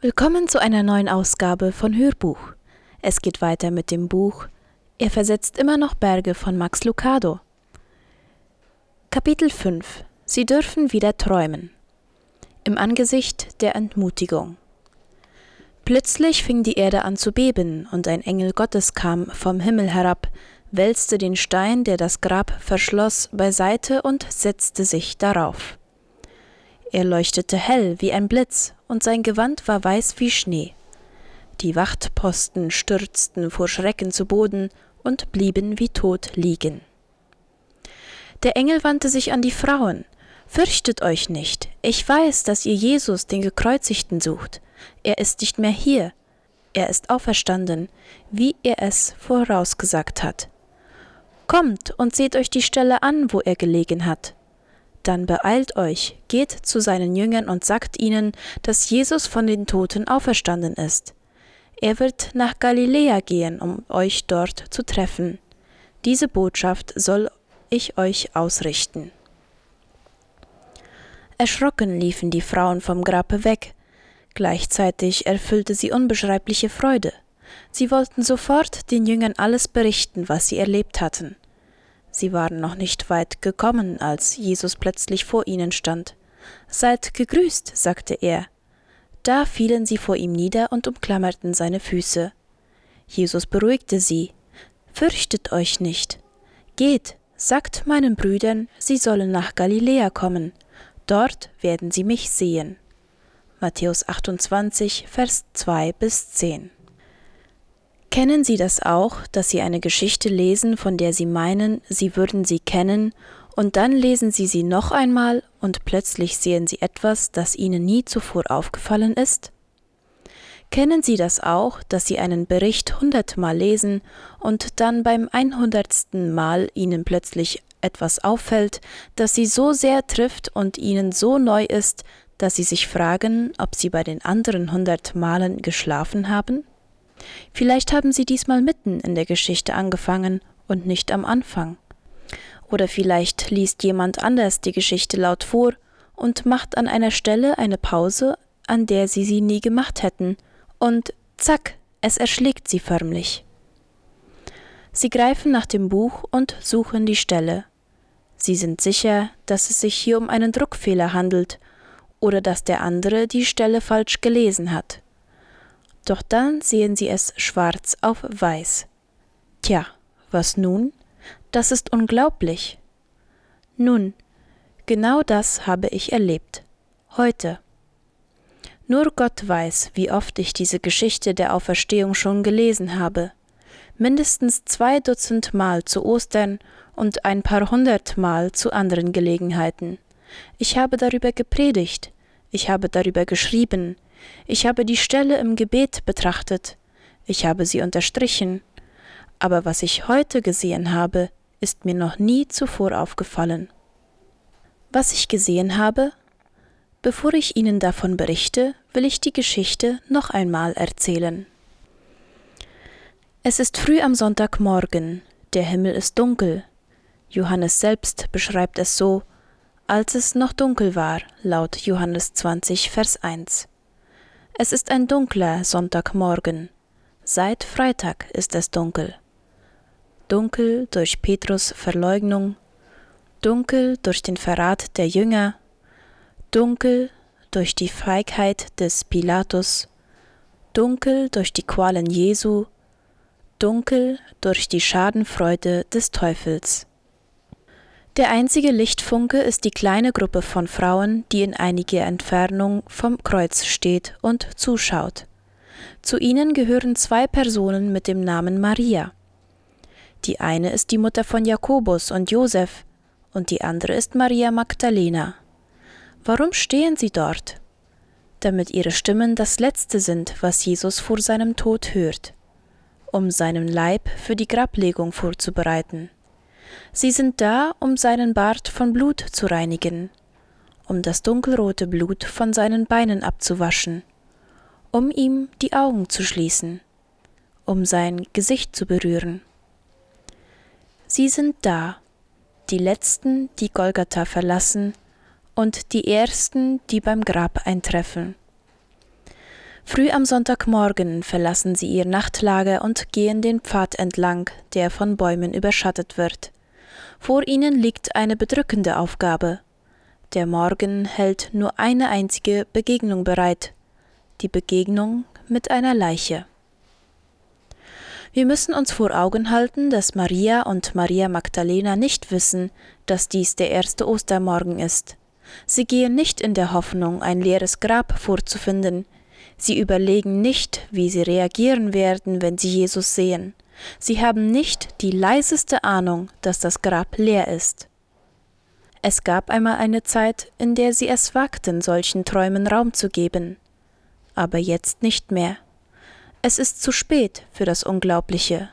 Willkommen zu einer neuen Ausgabe von Hörbuch. Es geht weiter mit dem Buch Er versetzt immer noch Berge von Max Lucado. Kapitel 5 Sie dürfen wieder träumen. Im Angesicht der Entmutigung. Plötzlich fing die Erde an zu beben, und ein Engel Gottes kam vom Himmel herab, wälzte den Stein, der das Grab verschloss, beiseite und setzte sich darauf. Er leuchtete hell wie ein Blitz, und sein Gewand war weiß wie Schnee. Die Wachtposten stürzten vor Schrecken zu Boden und blieben wie tot liegen. Der Engel wandte sich an die Frauen. Fürchtet euch nicht, ich weiß, dass ihr Jesus, den Gekreuzigten, sucht. Er ist nicht mehr hier. Er ist auferstanden, wie er es vorausgesagt hat. Kommt und seht euch die Stelle an, wo er gelegen hat. Dann beeilt euch, geht zu seinen Jüngern und sagt ihnen, dass Jesus von den Toten auferstanden ist. Er wird nach Galiläa gehen, um euch dort zu treffen. Diese Botschaft soll ich euch ausrichten. Erschrocken liefen die Frauen vom Grabe weg. Gleichzeitig erfüllte sie unbeschreibliche Freude. Sie wollten sofort den Jüngern alles berichten, was sie erlebt hatten. Sie waren noch nicht weit gekommen, als Jesus plötzlich vor ihnen stand. Seid gegrüßt, sagte er. Da fielen sie vor ihm nieder und umklammerten seine Füße. Jesus beruhigte sie. Fürchtet euch nicht. Geht, sagt meinen Brüdern, sie sollen nach Galiläa kommen. Dort werden sie mich sehen. Matthäus 28, Vers 2 bis 10. Kennen Sie das auch, dass Sie eine Geschichte lesen, von der Sie meinen, Sie würden sie kennen, und dann lesen Sie sie noch einmal und plötzlich sehen Sie etwas, das Ihnen nie zuvor aufgefallen ist? Kennen Sie das auch, dass Sie einen Bericht hundertmal lesen und dann beim einhundertsten Mal Ihnen plötzlich etwas auffällt, das Sie so sehr trifft und Ihnen so neu ist, dass Sie sich fragen, ob Sie bei den anderen hundert Malen geschlafen haben? Vielleicht haben Sie diesmal mitten in der Geschichte angefangen und nicht am Anfang. Oder vielleicht liest jemand anders die Geschichte laut vor und macht an einer Stelle eine Pause, an der Sie sie nie gemacht hätten, und zack, es erschlägt Sie förmlich. Sie greifen nach dem Buch und suchen die Stelle. Sie sind sicher, dass es sich hier um einen Druckfehler handelt oder dass der andere die Stelle falsch gelesen hat. Doch dann sehen sie es schwarz auf weiß. Tja, was nun? Das ist unglaublich. Nun, genau das habe ich erlebt. Heute. Nur Gott weiß, wie oft ich diese Geschichte der Auferstehung schon gelesen habe. Mindestens zwei Dutzend Mal zu Ostern und ein paar hundert Mal zu anderen Gelegenheiten. Ich habe darüber gepredigt, ich habe darüber geschrieben, ich habe die Stelle im Gebet betrachtet, ich habe sie unterstrichen, aber was ich heute gesehen habe, ist mir noch nie zuvor aufgefallen. Was ich gesehen habe? Bevor ich Ihnen davon berichte, will ich die Geschichte noch einmal erzählen. Es ist früh am Sonntagmorgen, der Himmel ist dunkel. Johannes selbst beschreibt es so, als es noch dunkel war, laut Johannes 20, Vers 1. Es ist ein dunkler Sonntagmorgen. Seit Freitag ist es dunkel. Dunkel durch Petrus Verleugnung, dunkel durch den Verrat der Jünger, dunkel durch die Feigheit des Pilatus, dunkel durch die Qualen Jesu, dunkel durch die Schadenfreude des Teufels. Der einzige Lichtfunke ist die kleine Gruppe von Frauen, die in einiger Entfernung vom Kreuz steht und zuschaut. Zu ihnen gehören zwei Personen mit dem Namen Maria. Die eine ist die Mutter von Jakobus und Josef und die andere ist Maria Magdalena. Warum stehen sie dort? Damit ihre Stimmen das Letzte sind, was Jesus vor seinem Tod hört, um seinen Leib für die Grablegung vorzubereiten. Sie sind da, um seinen Bart von Blut zu reinigen, um das dunkelrote Blut von seinen Beinen abzuwaschen, um ihm die Augen zu schließen, um sein Gesicht zu berühren. Sie sind da, die letzten, die Golgatha verlassen, und die ersten, die beim Grab eintreffen. Früh am Sonntagmorgen verlassen sie ihr Nachtlager und gehen den Pfad entlang, der von Bäumen überschattet wird. Vor ihnen liegt eine bedrückende Aufgabe. Der Morgen hält nur eine einzige Begegnung bereit, die Begegnung mit einer Leiche. Wir müssen uns vor Augen halten, dass Maria und Maria Magdalena nicht wissen, dass dies der erste Ostermorgen ist. Sie gehen nicht in der Hoffnung, ein leeres Grab vorzufinden, Sie überlegen nicht, wie sie reagieren werden, wenn sie Jesus sehen. Sie haben nicht die leiseste Ahnung, dass das Grab leer ist. Es gab einmal eine Zeit, in der sie es wagten, solchen Träumen Raum zu geben. Aber jetzt nicht mehr. Es ist zu spät für das Unglaubliche.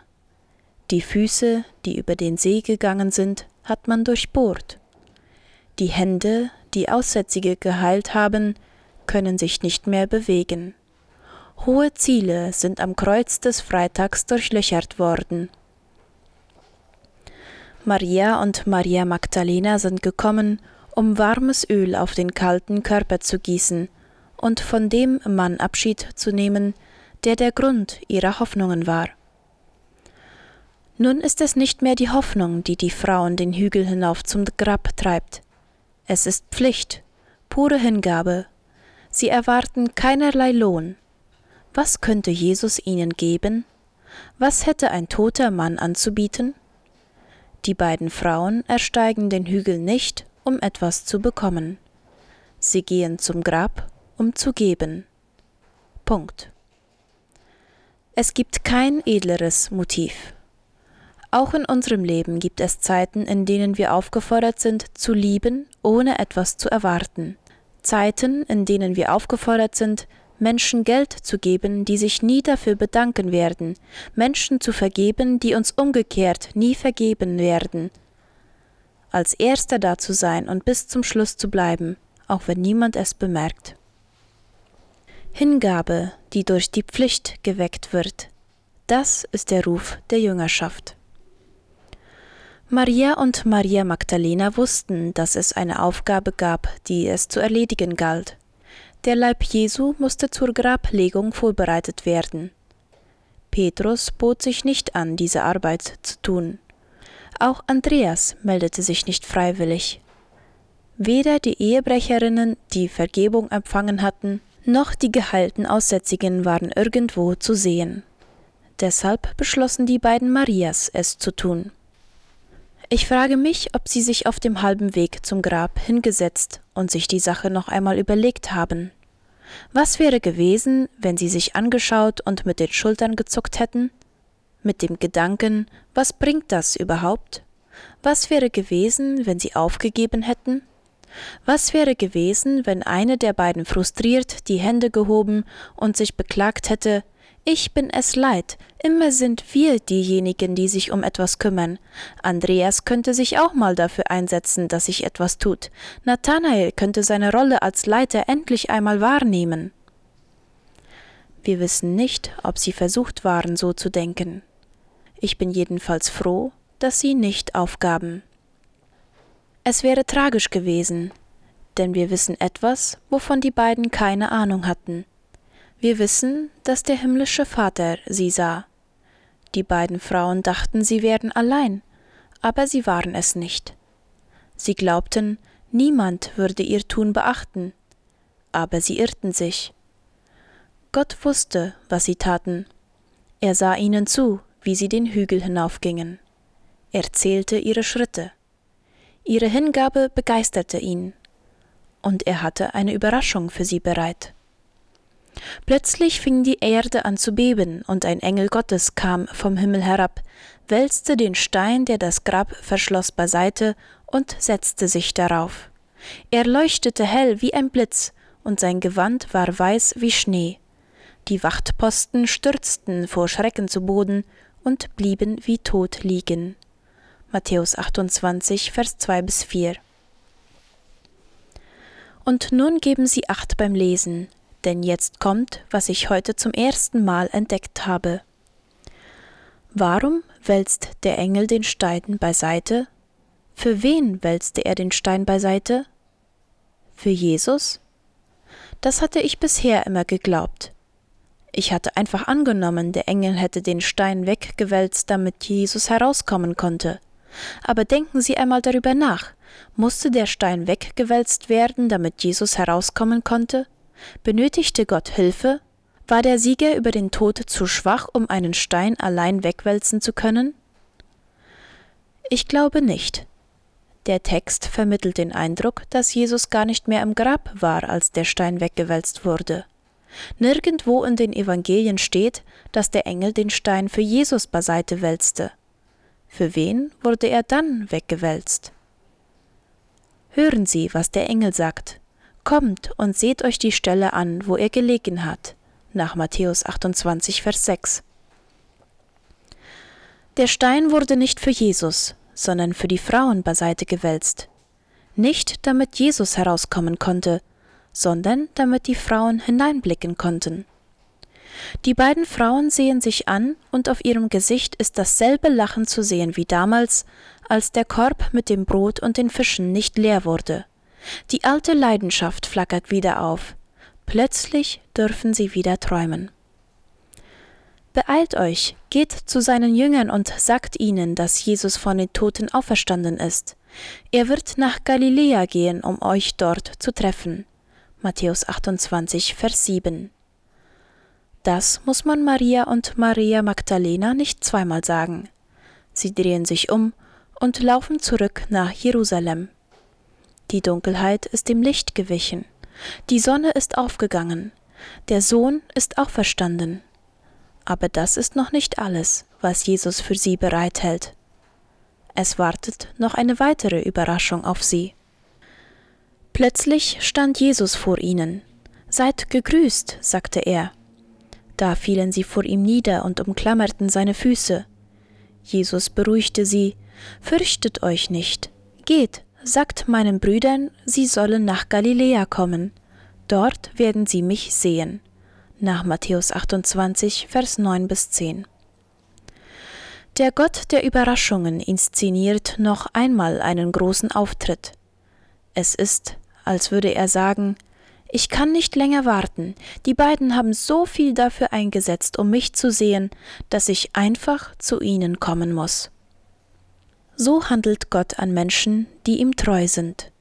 Die Füße, die über den See gegangen sind, hat man durchbohrt. Die Hände, die Aussätzige geheilt haben, können sich nicht mehr bewegen. Hohe Ziele sind am Kreuz des Freitags durchlöchert worden. Maria und Maria Magdalena sind gekommen, um warmes Öl auf den kalten Körper zu gießen und von dem Mann Abschied zu nehmen, der der Grund ihrer Hoffnungen war. Nun ist es nicht mehr die Hoffnung, die die Frauen den Hügel hinauf zum Grab treibt. Es ist Pflicht, pure Hingabe, Sie erwarten keinerlei Lohn. Was könnte Jesus ihnen geben? Was hätte ein toter Mann anzubieten? Die beiden Frauen ersteigen den Hügel nicht, um etwas zu bekommen. Sie gehen zum Grab, um zu geben. Punkt. Es gibt kein edleres Motiv. Auch in unserem Leben gibt es Zeiten, in denen wir aufgefordert sind, zu lieben, ohne etwas zu erwarten. Zeiten, in denen wir aufgefordert sind, Menschen Geld zu geben, die sich nie dafür bedanken werden, Menschen zu vergeben, die uns umgekehrt nie vergeben werden. Als Erster da zu sein und bis zum Schluss zu bleiben, auch wenn niemand es bemerkt. Hingabe, die durch die Pflicht geweckt wird, das ist der Ruf der Jüngerschaft. Maria und Maria Magdalena wussten, dass es eine Aufgabe gab, die es zu erledigen galt. Der Leib Jesu musste zur Grablegung vorbereitet werden. Petrus bot sich nicht an, diese Arbeit zu tun. Auch Andreas meldete sich nicht freiwillig. Weder die Ehebrecherinnen, die Vergebung empfangen hatten, noch die geheilten Aussätzigen waren irgendwo zu sehen. Deshalb beschlossen die beiden Marias, es zu tun. Ich frage mich, ob sie sich auf dem halben Weg zum Grab hingesetzt und sich die Sache noch einmal überlegt haben. Was wäre gewesen, wenn sie sich angeschaut und mit den Schultern gezuckt hätten? Mit dem Gedanken, was bringt das überhaupt? Was wäre gewesen, wenn sie aufgegeben hätten? Was wäre gewesen, wenn eine der beiden frustriert die Hände gehoben und sich beklagt hätte, ich bin es leid, immer sind wir diejenigen, die sich um etwas kümmern. Andreas könnte sich auch mal dafür einsetzen, dass sich etwas tut. Nathanael könnte seine Rolle als Leiter endlich einmal wahrnehmen. Wir wissen nicht, ob sie versucht waren, so zu denken. Ich bin jedenfalls froh, dass sie nicht aufgaben. Es wäre tragisch gewesen, denn wir wissen etwas, wovon die beiden keine Ahnung hatten. Wir wissen, dass der himmlische Vater sie sah. Die beiden Frauen dachten, sie wären allein, aber sie waren es nicht. Sie glaubten, niemand würde ihr Tun beachten, aber sie irrten sich. Gott wusste, was sie taten. Er sah ihnen zu, wie sie den Hügel hinaufgingen. Er zählte ihre Schritte. Ihre Hingabe begeisterte ihn, und er hatte eine Überraschung für sie bereit. Plötzlich fing die Erde an zu beben, und ein Engel Gottes kam vom Himmel herab, wälzte den Stein, der das Grab verschloss, beiseite und setzte sich darauf. Er leuchtete hell wie ein Blitz, und sein Gewand war weiß wie Schnee. Die Wachtposten stürzten vor Schrecken zu Boden und blieben wie tot liegen. Matthäus 28, Vers 2 bis 4. Und nun geben Sie Acht beim Lesen, denn jetzt kommt, was ich heute zum ersten Mal entdeckt habe. Warum wälzt der Engel den Stein beiseite? Für wen wälzte er den Stein beiseite? Für Jesus? Das hatte ich bisher immer geglaubt. Ich hatte einfach angenommen, der Engel hätte den Stein weggewälzt, damit Jesus herauskommen konnte. Aber denken Sie einmal darüber nach. Musste der Stein weggewälzt werden, damit Jesus herauskommen konnte? Benötigte Gott Hilfe? War der Sieger über den Tod zu schwach, um einen Stein allein wegwälzen zu können? Ich glaube nicht. Der Text vermittelt den Eindruck, dass Jesus gar nicht mehr im Grab war, als der Stein weggewälzt wurde. Nirgendwo in den Evangelien steht, dass der Engel den Stein für Jesus beiseite wälzte. Für wen wurde er dann weggewälzt? Hören Sie, was der Engel sagt. Kommt und seht euch die Stelle an, wo er gelegen hat. Nach Matthäus 28, Vers 6. Der Stein wurde nicht für Jesus, sondern für die Frauen beiseite gewälzt. Nicht damit Jesus herauskommen konnte, sondern damit die Frauen hineinblicken konnten. Die beiden Frauen sehen sich an, und auf ihrem Gesicht ist dasselbe Lachen zu sehen wie damals, als der Korb mit dem Brot und den Fischen nicht leer wurde. Die alte Leidenschaft flackert wieder auf. Plötzlich dürfen sie wieder träumen. Beeilt euch, geht zu seinen Jüngern und sagt ihnen, dass Jesus von den Toten auferstanden ist. Er wird nach Galiläa gehen, um euch dort zu treffen. Matthäus 28, Vers 7. Das muss man Maria und Maria Magdalena nicht zweimal sagen. Sie drehen sich um und laufen zurück nach Jerusalem. Die Dunkelheit ist dem Licht gewichen, die Sonne ist aufgegangen, der Sohn ist auferstanden. Aber das ist noch nicht alles, was Jesus für sie bereithält. Es wartet noch eine weitere Überraschung auf sie. Plötzlich stand Jesus vor ihnen. Seid gegrüßt, sagte er. Da fielen sie vor ihm nieder und umklammerten seine Füße. Jesus beruhigte sie, Fürchtet euch nicht, geht, sagt meinen Brüdern, sie sollen nach Galiläa kommen, dort werden sie mich sehen nach Matthäus 28, Vers 9 bis 10. Der Gott der Überraschungen inszeniert noch einmal einen großen Auftritt. Es ist, als würde er sagen, ich kann nicht länger warten, die beiden haben so viel dafür eingesetzt, um mich zu sehen, dass ich einfach zu ihnen kommen muss. So handelt Gott an Menschen, die ihm treu sind.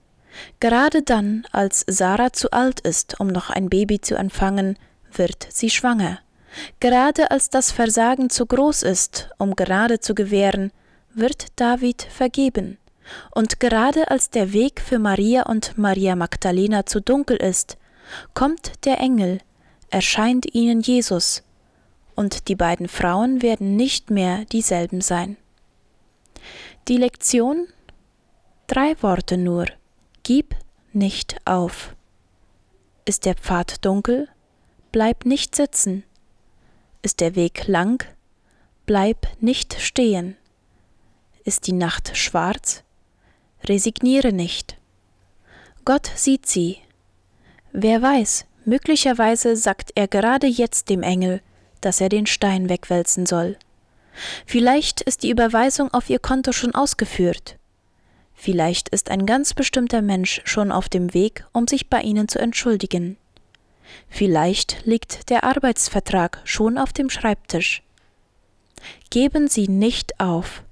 Gerade dann, als Sarah zu alt ist, um noch ein Baby zu empfangen, wird sie schwanger. Gerade als das Versagen zu groß ist, um gerade zu gewähren, wird David vergeben. Und gerade als der Weg für Maria und Maria Magdalena zu dunkel ist, kommt der Engel, erscheint ihnen Jesus, und die beiden Frauen werden nicht mehr dieselben sein. Die Lektion? Drei Worte nur. Gib nicht auf. Ist der Pfad dunkel? bleib nicht sitzen. Ist der Weg lang, bleib nicht stehen. Ist die Nacht schwarz, resigniere nicht. Gott sieht sie. Wer weiß, möglicherweise sagt er gerade jetzt dem Engel, dass er den Stein wegwälzen soll. Vielleicht ist die Überweisung auf ihr Konto schon ausgeführt. Vielleicht ist ein ganz bestimmter Mensch schon auf dem Weg, um sich bei ihnen zu entschuldigen. Vielleicht liegt der Arbeitsvertrag schon auf dem Schreibtisch. Geben Sie nicht auf.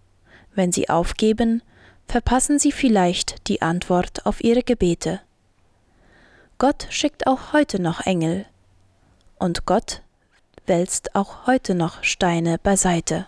Wenn Sie aufgeben, verpassen Sie vielleicht die Antwort auf Ihre Gebete. Gott schickt auch heute noch Engel. Und Gott wälzt auch heute noch Steine beiseite.